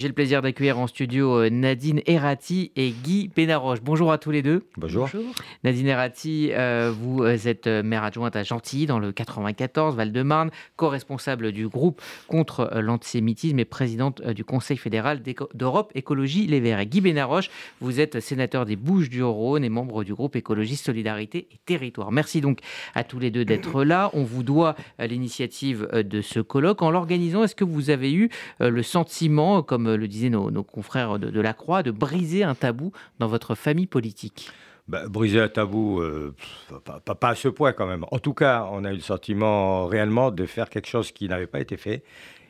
J'ai le plaisir d'accueillir en studio euh, Nadine Errati et Guy Pénaroche. Bonjour à tous les deux. Bonjour. Nadine Errati, euh, vous euh, êtes maire adjointe à Gentilly dans le 94, Val-de-Marne, co-responsable du groupe contre l'antisémitisme et présidente du Conseil fédéral d'Europe Écologie Les Verts. Et Guy Pénaroche, vous êtes sénateur des Bouches-du-Rhône et membre du groupe écologiste Solidarité et Territoire. Merci donc à tous les deux d'être là. On vous doit l'initiative de ce colloque. En l'organisant, est-ce que vous avez eu le sentiment, comme le disaient nos, confrères de, la Croix, de briser un tabou dans votre famille politique bah, briser un tabou, euh, pas, à ce point quand même. En tout cas, on a eu le sentiment réellement de faire quelque chose qui n'avait pas été fait,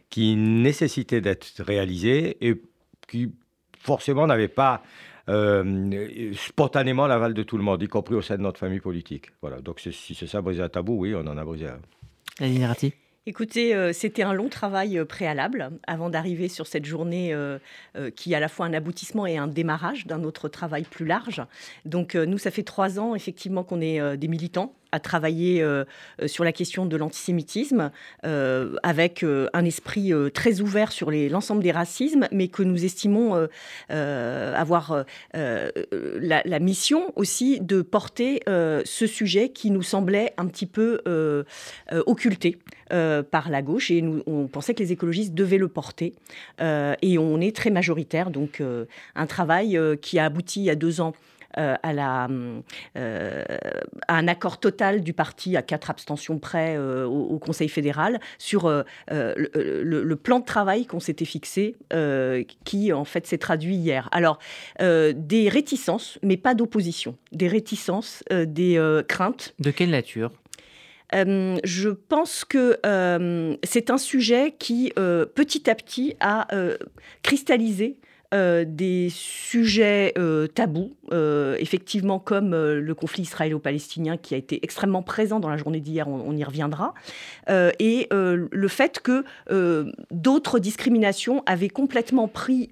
qui nécessitait d'être réalisé et qui forcément n'avait pas euh, spontanément l'aval de tout le monde, y compris au sein de notre famille politique. Voilà. Donc si c'est ça, briser un tabou, oui, on en a brisé un. Écoutez, euh, c'était un long travail euh, préalable avant d'arriver sur cette journée euh, qui est à la fois un aboutissement et un démarrage d'un autre travail plus large. Donc nous, ça fait trois ans effectivement qu'on est des militants à travailler sur la question de l'antisémitisme avec un esprit très ouvert sur l'ensemble des racismes, mais que nous estimons avoir la, mission aussi de porter ce sujet qui nous semblait un petit peu occulté. Euh, par la gauche et nous, on pensait que les écologistes devaient le porter. Euh, et on est très majoritaire, donc euh, un travail qui a abouti a deux ans à, la, un accord total du parti à quatre abstentions près au, Conseil fédéral sur le, plan de travail qu'on s'était fixé, qui en fait s'est traduit hier. Alors, des réticences, mais pas d'opposition. Des réticences, des craintes. De quelle nature? Euh, je pense que euh, c'est un sujet qui, euh, petit à petit, a cristallisé des sujets tabous, effectivement comme le conflit israélo-palestinien qui a été extrêmement présent dans la journée d'hier, on, y reviendra, et le fait que d'autres discriminations avaient complètement pris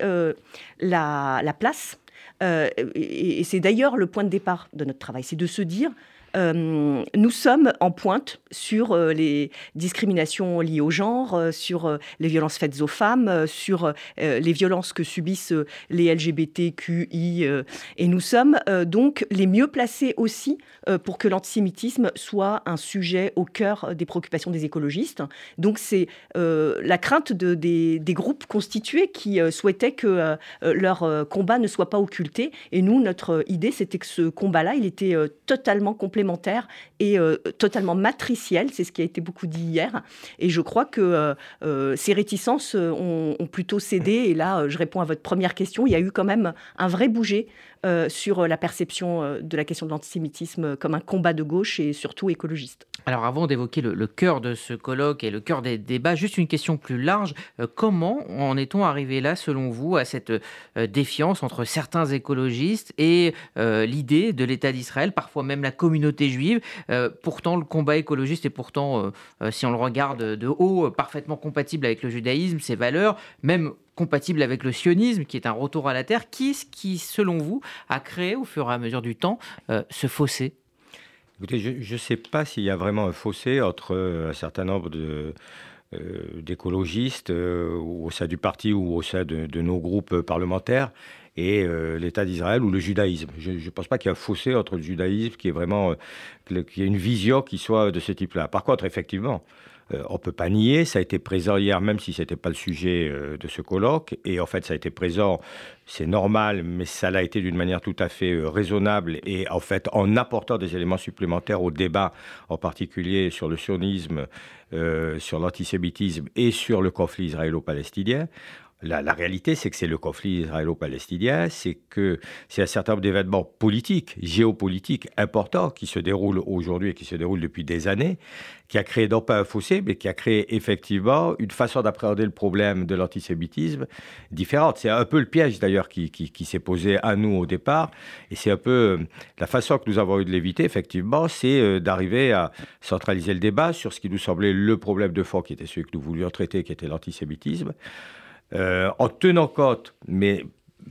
la, la, place. et c'est d'ailleurs le point de départ de notre travail, c'est de se dire euh, nous sommes en pointe sur euh, les discriminations liées au genre, euh, sur les violences faites aux femmes, sur les violences que subissent les LGBTQI. et nous sommes donc les mieux placés aussi pour que l'antisémitisme soit un sujet au cœur des préoccupations des écologistes. Donc c'est la crainte de, des, des, groupes constitués qui souhaitaient que leur combat ne soit pas occulté. Et nous, notre idée, c'était que ce combat-là, il était totalement complémentaire et euh, totalement matriciel. C'est ce qui a été beaucoup dit hier. Et je crois que euh, euh, ces réticences ont, ont, plutôt cédé. Et là, je réponds à votre première question. Il y a eu quand même un vrai bouger euh, sur la perception euh, de la question de l'antisémitisme comme un combat de gauche et surtout écologiste. Alors avant d'évoquer le, cœur de ce colloque et le cœur des débats, juste une question plus large. Euh, comment en est-on arrivé là, selon vous, à cette défiance entre certains écologistes et l'idée de l'État d'Israël, parfois même la communauté juive? Pourtant, le combat écologiste est pourtant, si on le regarde de haut, parfaitement compatible avec le judaïsme, ses valeurs, même compatible avec le sionisme, qui est un retour à la terre. Qui est-ce qui, selon vous, a créé au fur et à mesure du temps euh, ce fossé? Écoutez, je ne sais pas s'il y a vraiment un fossé entre euh, un certain nombre euh, d'écologistes au sein du parti ou au sein de, nos groupes parlementaires et l'État d'Israël ou le judaïsme. Je ne pense pas qu'il y ait un fossé entre le judaïsme qui est vraiment, qu'il y ait une vision qui soit de ce type-là. Par contre, effectivement, euh, on ne peut pas nier, ça a été présent hier, même si ce n'était pas le sujet euh, de ce colloque. Et en fait, ça a été présent, c'est normal, mais ça l'a été d'une manière tout à fait euh, raisonnable et en fait en apportant des éléments supplémentaires au débat, en particulier sur le sionisme, sur l'antisémitisme et sur le conflit israélo-palestinien. La, réalité, c'est que c'est le conflit israélo-palestinien, c'est que c'est un certain nombre d'événements politiques, géopolitiques importants qui se déroulent aujourd'hui et qui se déroulent depuis des années, qui a créé non pas un fossé, mais qui a créé effectivement une façon d'appréhender le problème de l'antisémitisme différente. C'est un peu le piège d'ailleurs qui, s'est posé à nous au départ, et c'est un peu euh, la façon que nous avons eu de l'éviter, effectivement, c'est euh, d'arriver à centraliser le débat sur ce qui nous semblait le problème de fond, qui était celui que nous voulions traiter, qui était l'antisémitisme. Euh, en tenant compte, mais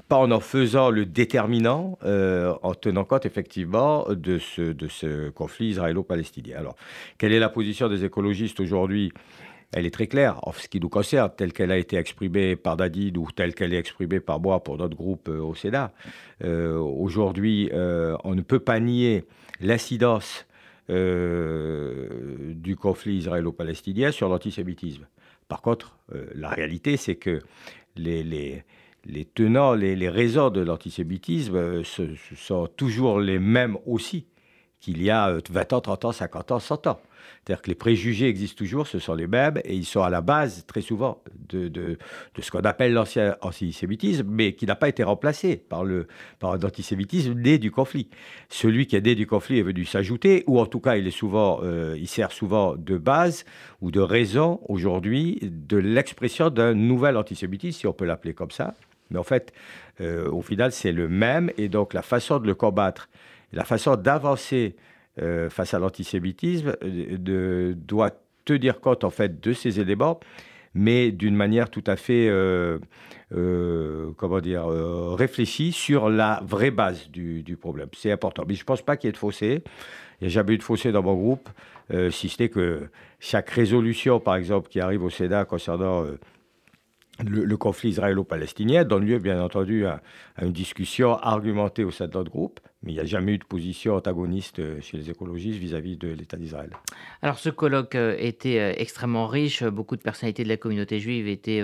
pas en en faisant le déterminant, euh, en tenant compte effectivement de ce, de ce conflit israélo-palestinien. Alors, quelle est la position des écologistes aujourd'hui? Elle est très claire en ce qui nous concerne, telle qu'elle a été exprimée par Dadid ou telle qu'elle est exprimée par moi pour notre groupe au Sénat. Aujourd'hui, on ne peut pas nier l'incidence du conflit israélo-palestinien sur l'antisémitisme. Par contre, la réalité, c'est que les, tenants, les, raisons de l'antisémitisme ce, sont toujours les mêmes aussi qu'il y a 20 ans, 30 ans, 50 ans, 100 ans. C'est-à-dire que les préjugés existent toujours, ce sont les mêmes, et ils sont à la base, très souvent, de, ce qu'on appelle l'ancien antisémitisme, mais qui n'a pas été remplacé par, le, par un antisémitisme né du conflit. Celui qui est né du conflit est venu s'ajouter, ou en tout cas, il, est souvent, euh, il sert souvent de base ou de raison, aujourd'hui, de l'expression d'un nouvel antisémitisme, si on peut l'appeler comme ça. Mais en fait, euh, au final, c'est le même, et donc la façon de le combattre, la façon d'avancer euh, face à l'antisémitisme euh, doit tenir compte en fait de ces éléments, mais d'une manière tout à fait, euh, comment dire, réfléchie sur la vraie base du, problème. C'est important. Mais je ne pense pas qu'il y ait de fossé. Il n'y a jamais eu de fossé dans mon groupe, si ce n'est que chaque résolution, par exemple, qui arrive au Sénat concernant le, conflit israélo-palestinien donne lieu, bien entendu, à, une discussion argumentée au sein de notre groupe, mais il n'y a jamais eu de position antagoniste euh, chez les écologistes vis-à-vis de l'État d'Israël. Alors, ce colloque euh, était euh, extrêmement riche. Beaucoup de personnalités de la communauté juive étaient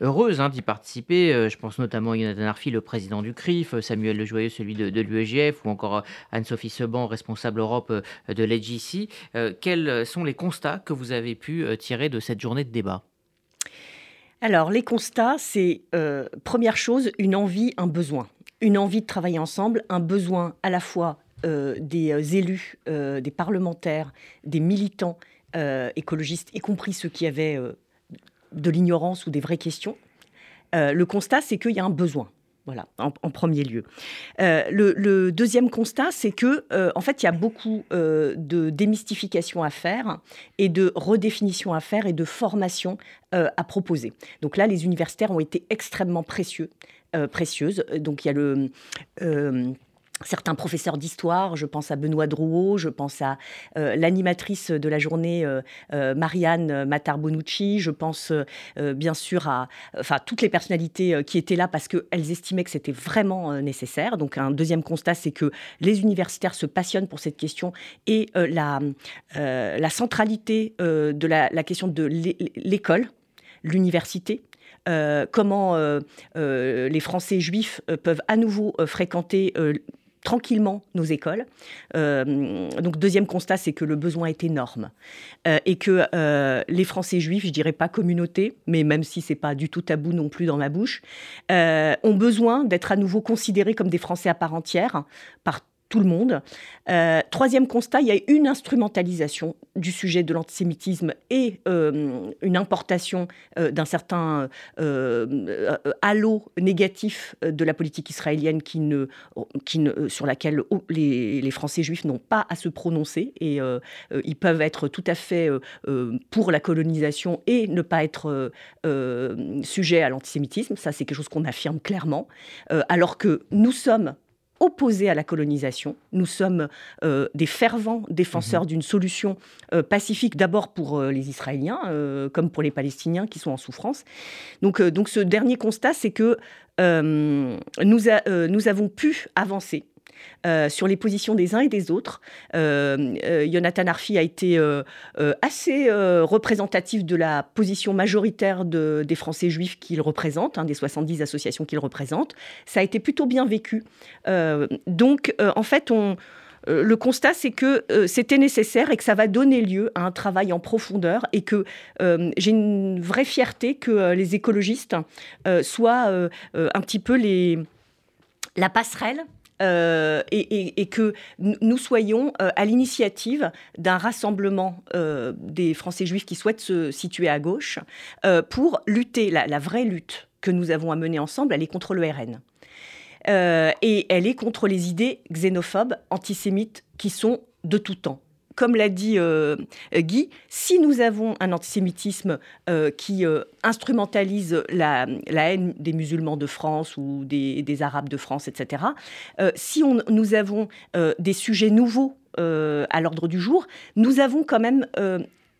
heureuses hein, d'y participer. Je pense notamment à Jonathan Arfi, le président du CRIF, Samuel Lejoyeux, celui de, de l'UEGF, ou encore Anne-Sophie Seban, responsable Europe de l'EGC. Quels sont les constats que vous avez pu tirer de cette journée de débat? Alors, les constats, c'est, euh, première chose, une envie, un besoin. Une envie de travailler ensemble, un besoin à la fois euh, des euh, élus, des parlementaires, des militants écologistes, y compris ceux qui avaient de l'ignorance ou des vraies questions. le constat, c'est qu'il y a un besoin. Voilà, en, premier lieu. Euh, le, deuxième constat, c'est que, euh, en fait, il y a beaucoup euh, de démystification à faire et de redéfinition à faire et de formation à proposer. Donc là, les universitaires ont été extrêmement précieux, précieuses. Donc il y a le certains professeurs d'histoire, je pense à Benoît Drouot, je pense à euh, l'animatrice de la journée euh, euh, Marianne Matar-Bonucci, je pense bien sûr à enfin, toutes les personnalités qui étaient là parce qu'elles estimaient que c'était vraiment nécessaire. Donc un deuxième constat, c'est que les universitaires se passionnent pour cette question et la, centralité de la question de l'école, l'université, comment les Français juifs peuvent à nouveau fréquenter tranquillement nos écoles. Euh, donc deuxième constat, c'est que le besoin est énorme euh, et que euh, les Français juifs, je dirais pas communauté, mais même si c'est pas du tout tabou non plus dans ma bouche, ont besoin d'être à nouveau considérés comme des Français à part entière par tout le monde. Euh, troisième constat, il y a une instrumentalisation du sujet de l'antisémitisme et euh, une importation euh, d'un certain halo négatif de la politique israélienne qui ne, sur laquelle les, les Français juifs n'ont pas à se prononcer et ils peuvent être tout à fait pour la colonisation et ne pas être sujet à l'antisémitisme. Ça, c'est quelque chose qu'on affirme clairement. alors que nous sommes opposés à la colonisation. Nous sommes euh, des fervents défenseurs mhm. d'une solution euh, pacifique, d'abord pour euh, les Israéliens, comme pour les Palestiniens qui sont en souffrance. Donc, donc ce dernier constat, c'est que nous, nous avons pu avancer euh, sur les positions des uns et des autres. Euh, euh, Jonathan Arfi a été assez représentatif de la position majoritaire des Français juifs qu'il représente, hein, des 70 associations qu'il représente. Ça a été plutôt bien vécu. donc, en fait, on, le constat, c'est que c'était nécessaire et que ça va donner lieu à un travail en profondeur et que j'ai une vraie fierté que les écologistes soient un petit peu la passerelle euh, et, que nous soyons euh, à l'initiative d'un rassemblement euh, des Français juifs qui souhaitent se situer à gauche pour lutter. La, la, vraie lutte que nous avons à mener ensemble, elle est contre le RN. et elle est contre les idées xénophobes, antisémites, qui sont de tout temps comme l'a dit euh, Guy, si nous avons un antisémitisme euh, qui euh, instrumentalise la, haine des musulmans de France ou des, Arabes de France, etc., si nous avons des sujets nouveaux à l'ordre du jour, nous avons quand même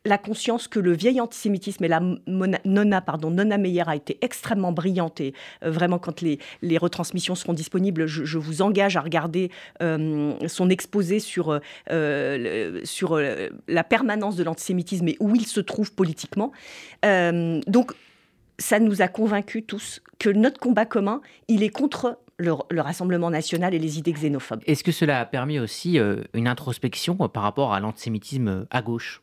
la conscience que le vieil antisémitisme et la Nona, pardon, Nona Meyer a été extrêmement brillante et euh, vraiment quand les, retransmissions seront disponibles, je, vous engage à regarder euh, son exposé sur, euh, sur la permanence de l'antisémitisme et où il se trouve politiquement. donc ça nous a convaincus tous que notre combat commun, il est contre le, Rassemblement national et les idées xénophobes. Est-ce que cela a permis aussi une introspection par rapport à l'antisémitisme à gauche?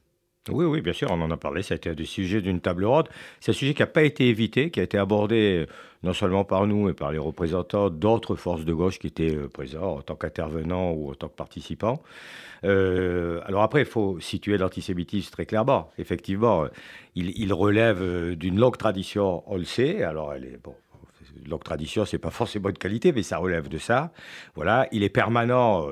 Oui, oui, bien sûr, on en a parlé. Ça a été un des sujets d'une table ronde. C'est un sujet qui n'a pas été évité, qui a été abordé euh, non seulement par nous, mais par les représentants d'autres forces de gauche qui étaient euh, présents en tant qu'intervenants ou en tant que participants. Euh, alors après, il faut situer l'antisémitisme très clairement. Effectivement, il, relève d'une longue tradition, on le sait. Alors, elle est bon. Longue tradition, c'est pas forcément de qualité, mais ça relève de ça. Voilà, il est permanent,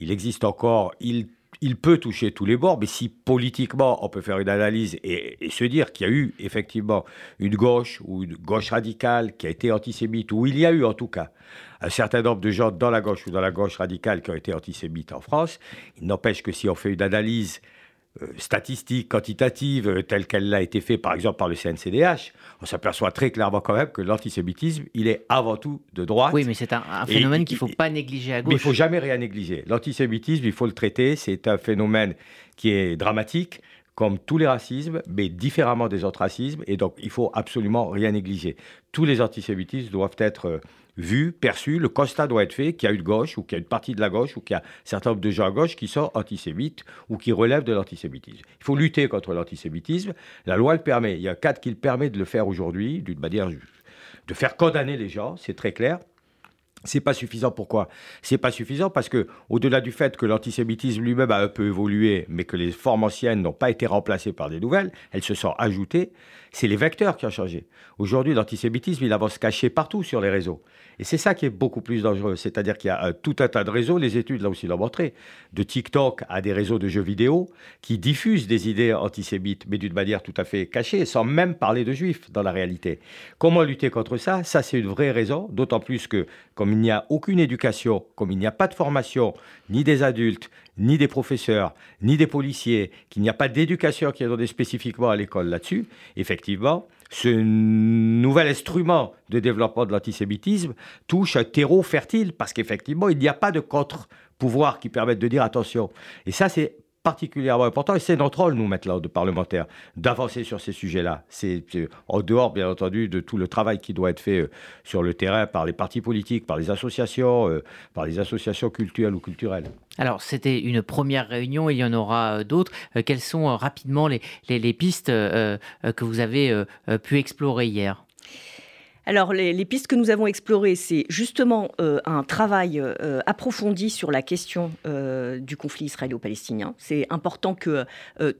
il existe encore, il il peut toucher tous les bords, mais si politiquement on peut faire une analyse et, se dire qu'il y a eu effectivement une gauche ou une gauche radicale qui a été antisémite, ou il y a eu en tout cas un certain nombre de gens dans la gauche ou dans la gauche radicale qui ont été antisémites en France, il n'empêche que si on fait une analyse statistique, quantitative, euh, telle qu'elle a été faite par exemple par le CNCDH, on s'aperçoit très clairement quand même que l'antisémitisme, il est avant tout de droite. Oui, mais c'est un, phénomène qu'il ne faut pas négliger à gauche. Mais il ne faut jamais rien négliger. L'antisémitisme, il faut le traiter, c'est un phénomène qui est dramatique, comme tous les racismes, mais différemment des autres racismes, et donc il faut absolument rien négliger. Tous les antisémitismes doivent être euh, vu, perçu, le constat doit être fait qu'il y a une gauche ou qu'il y a une partie de la gauche ou qu'il y a un certain nombre de gens à gauche qui sont antisémites ou qui relèvent de l'antisémitisme. Il faut lutter contre l'antisémitisme. La loi le permet. Il y a un cadre qui le permet de le faire aujourd'hui, d'une manière de faire condamner les gens, c'est très clair. C'est pas suffisant. Pourquoi? C'est pas suffisant parce que, au-delà du fait que l'antisémitisme lui-même a un peu évolué, mais que les formes anciennes n'ont pas été remplacées par des nouvelles, elles se sont ajoutées. C'est les vecteurs qui ont changé. Aujourd'hui, l'antisémitisme, il avance caché partout sur les réseaux. Et c'est ça qui est beaucoup plus dangereux. C'est-à-dire qu'il y a tout un tas de réseaux, les études là aussi l'ont montré, de TikTok à des réseaux de jeux vidéo qui diffusent des idées antisémites, mais d'une manière tout à fait cachée, sans même parler de juifs dans la réalité. Comment lutter contre ça? Ça, c'est une vraie raison, d'autant plus que il n'y a aucune éducation, comme il n'y a pas de formation, ni des adultes, ni des professeurs, ni des policiers, qu'il n'y a pas d'éducation qui est donnée spécifiquement à l'école là-dessus, effectivement, ce nouvel instrument de développement de l'antisémitisme touche un terreau fertile parce qu'effectivement, il n'y a pas de contre-pouvoir qui permette de dire attention. Et ça, c'est particulièrement important et c'est notre rôle, nous, maintenant, de parlementaires, d'avancer sur ces sujets-là. C'est en dehors, bien entendu, de tout le travail qui doit être fait euh, sur le terrain par les partis politiques, par les associations, euh, par les associations culturelles ou culturelles. Alors, c'était une première réunion, il y en aura euh, d'autres. Quelles sont rapidement les, les pistes que vous avez pu explorer hier? Alors, les, pistes que nous avons explorées, c'est justement euh, un travail euh, approfondi sur la question euh, du conflit israélo-palestinien. C'est important que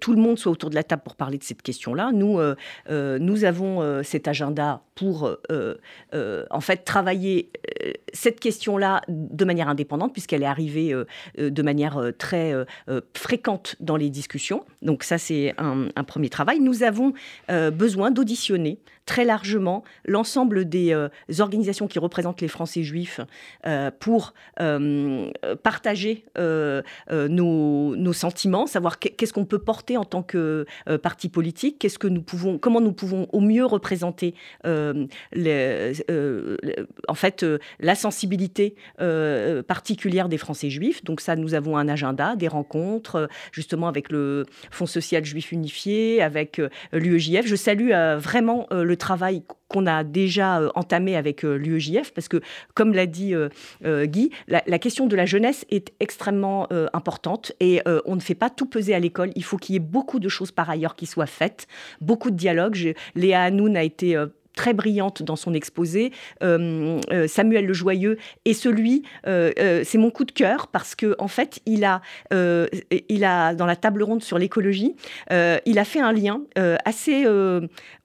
tout le monde soit autour de la table pour parler de cette question-là. Nous, nous avons cet agenda pour, en fait, travailler cette question-là de manière indépendante, puisqu'elle est arrivée de manière très fréquente dans les discussions. Donc, ça, c'est un, un, premier travail. Nous avons besoin d'auditionner très largement l'ensemble des euh, organisations qui représentent les Français juifs euh, pour euh, partager nos, sentiments, savoir qu'est-ce qu'on peut porter en tant que parti politique, qu'est-ce que nous pouvons, comment nous pouvons au mieux représenter en fait la sensibilité particulière des Français juifs. Donc ça, nous avons un agenda, des rencontres, justement avec le Fonds social juif unifié, avec l'UEJF. Je salue vraiment le travail qu'on a déjà euh, entamé avec euh, l'UEJF, parce que, comme l'a dit euh, Guy, la, question de la jeunesse est extrêmement importante et on ne fait pas tout peser à l'école. Il faut qu'il y ait beaucoup de choses par ailleurs qui soient faites, beaucoup de dialogues. Léa Hanoun a été très brillante dans son exposé. Euh, euh, Samuel Le Joyeux est celui, euh, c'est mon coup de cœur parce que en fait, il a, il a dans la table ronde sur l'écologie, il a fait un lien assez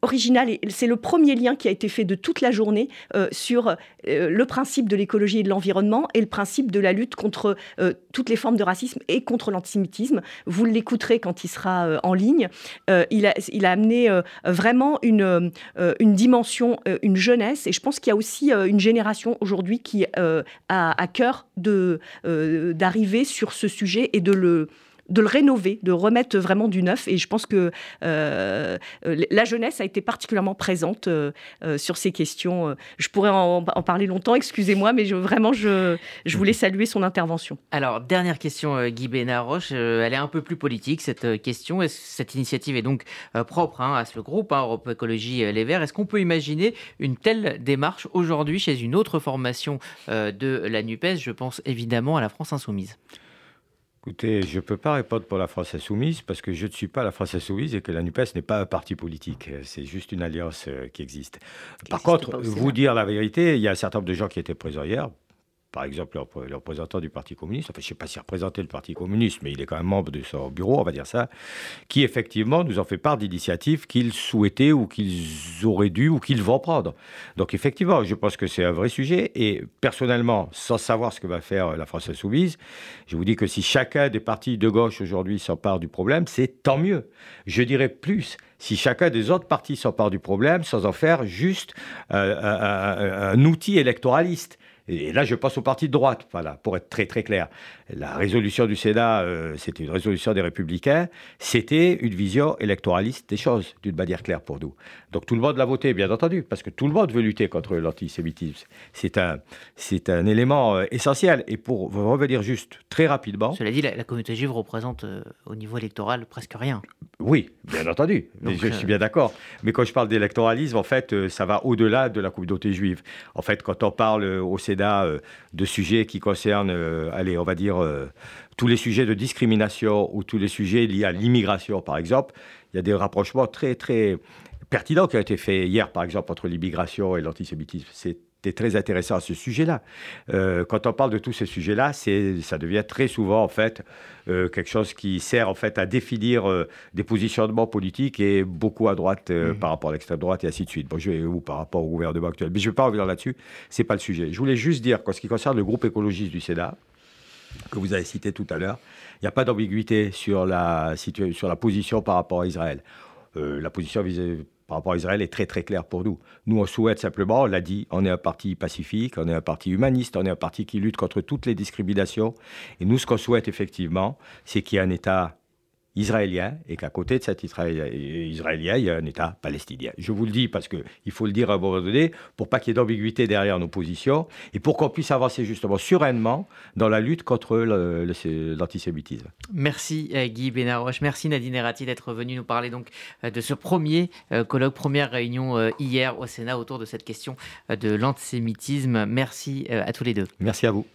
original et c'est le premier lien qui a été fait de toute la journée sur le principe de l'écologie et de l'environnement et le principe de la lutte contre toutes les formes de racisme et contre l'antisémitisme. Vous l'écouterez quand il sera en ligne. il, a, il a amené vraiment une, une dimension euh, une jeunesse, et je pense qu'il y a aussi euh, une génération aujourd'hui qui euh, a à cœur d'arriver sur ce sujet et de le de le rénover, de remettre vraiment du neuf. Et je pense que la jeunesse a été particulièrement présente sur ces questions. Je pourrais en, parler longtemps, excusez-moi, mais vraiment, je, je voulais saluer son intervention. Alors, dernière question, Guy Bénaroche. elle est un peu plus politique, cette question. Cette initiative est donc propre hein, à ce groupe, hein, Europe Écologie Les Verts? Est-ce qu'on peut imaginer une telle démarche aujourd'hui chez une autre formation de la NUPES? Je pense évidemment à la France Insoumise. Écoutez, je ne peux pas répondre pour la France Insoumise parce que je ne suis pas la France Insoumise et que la NUPES n'est pas un parti politique. C'est juste une alliance euh, qui existe. Par contre, vous dire la vérité, il y a un certain nombre de gens qui étaient présents hier, par exemple, le représentant du Parti communiste, enfin, je ne sais pas s'il représentait le Parti communiste, mais il est quand même membre de son bureau, on va dire ça, qui effectivement nous en fait part d'initiatives qu'ils souhaitaient ou qu'ils auraient dû ou qu'ils vont prendre. Donc effectivement, je pense que c'est un vrai sujet. Et personnellement, sans savoir ce que va faire la France insoumise, je vous dis que si chacun des partis de gauche aujourd'hui s'empare du problème, c'est tant mieux. Je dirais plus, si chacun des autres partis s'empare du problème sans en faire juste euh, un outil électoraliste. Et là, je passe au parti de droite, voilà, pour être très très clair. La résolution du Sénat, euh, c'était une résolution des Républicains, c'était une vision électoraliste des choses, d'une manière claire pour nous. Donc tout le monde l'a voté, bien entendu, parce que tout le monde veut lutter contre l'antisémitisme. C'est un, c'est un élément euh, essentiel. Et pour revenir juste très rapidement. Cela dit, la, communauté juive représente euh, au niveau électoral presque rien. Oui, bien entendu, je suis bien d'accord. Mais quand je parle d'électoralisme, en fait, ça va au-delà de la communauté juive. En fait, quand on parle au Sénat de sujets qui concernent, allez, on va dire, euh, tous les sujets de discrimination ou tous les sujets liés à l'immigration, par exemple, il y a des rapprochements très, très pertinents qui ont été faits hier, par exemple, entre l'immigration et l'antisémitisme. C'était très intéressant à ce sujet-là. Euh, quand on parle de tous ces sujets-là, ça devient très souvent en fait euh, quelque chose qui sert en fait à définir des positionnements politiques et beaucoup à droite mmh. par rapport à l'extrême droite et ainsi de suite. Bon, je ou par rapport au gouvernement actuel. Mais je ne vais pas revenir là-dessus. C'est pas le sujet. Je voulais juste dire qu'en ce qui concerne le groupe écologiste du Sénat, que vous avez cité tout à l'heure. Il n'y a pas d'ambiguïté sur la, position par rapport à Israël. Euh, la position par rapport à Israël est très très claire pour nous. Nous, on souhaite simplement, on l'a dit, on est un parti pacifique, on est un parti humaniste, on est un parti qui lutte contre toutes les discriminations. Et nous, ce qu'on souhaite effectivement, c'est qu'il y ait un État israélien et qu'à côté de cet Israélien, il y a un État palestinien. Je vous le dis parce qu'il faut le dire à un moment donné pour pas qu'il y ait d'ambiguïté derrière nos positions et pour qu'on puisse avancer justement sereinement dans la lutte contre l'antisémitisme. Merci euh, Guy Benaroche, merci Nadine Erati d'être venu nous parler donc euh, de ce premier euh, colloque, première réunion hier au Sénat autour de cette question de l'antisémitisme. Merci à tous les deux. Merci à vous.